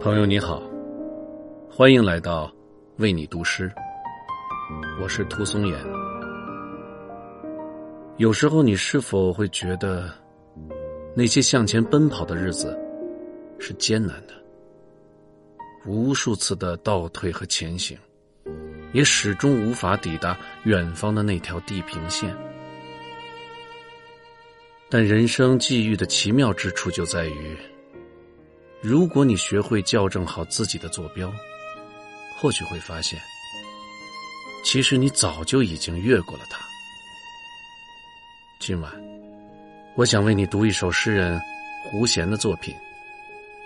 朋友你好，欢迎来到为你读诗。我是涂松岩。有时候，你是否会觉得，那些向前奔跑的日子是艰难的？无数次的倒退和前行，也始终无法抵达远方的那条地平线。但人生际遇的奇妙之处就在于。如果你学会校正好自己的坐标，或许会发现，其实你早就已经越过了它。今晚，我想为你读一首诗人胡弦的作品《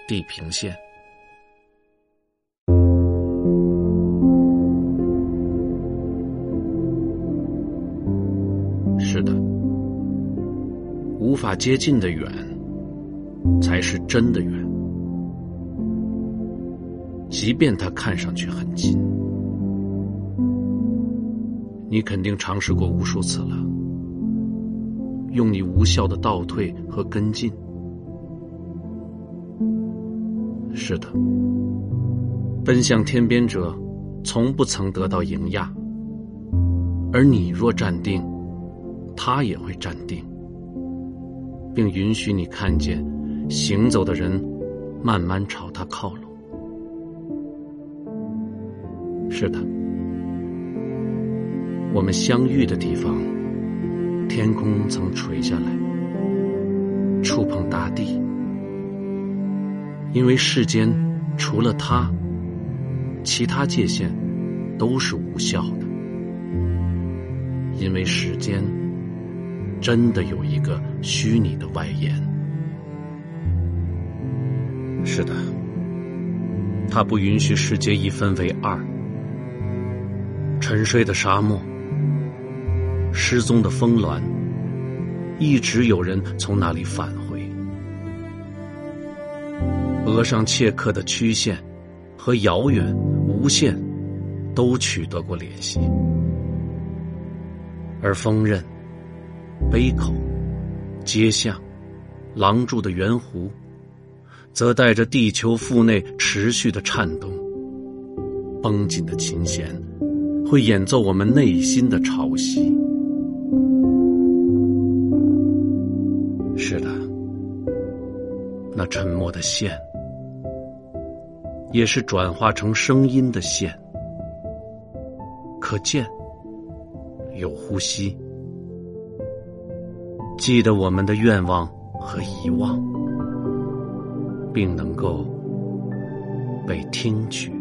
地平线》。是的，无法接近的远，才是真的远。即便它看上去很近，你肯定尝试过无数次了。用你无效的倒退和跟进，是的，奔向天边者从不曾得到迎亚，而你若站定，他也会站定，并允许你看见行走的人慢慢朝他靠拢。是的，我们相遇的地方，天空曾垂下来，触碰大地，因为世间除了他，其他界限都是无效的，因为时间真的有一个虚拟的外延。是的，他不允许世界一分为二。沉睡的沙漠，失踪的峰峦，一直有人从那里返回。额上切刻的曲线和遥远无限，都取得过联系。而锋刃、杯口、街巷、廊柱的圆弧，则带着地球腹内持续的颤动。绷紧的琴弦。会演奏我们内心的潮汐。是的，那沉默的线，也是转化成声音的线。可见，有呼吸，记得我们的愿望和遗忘，并能够被听取。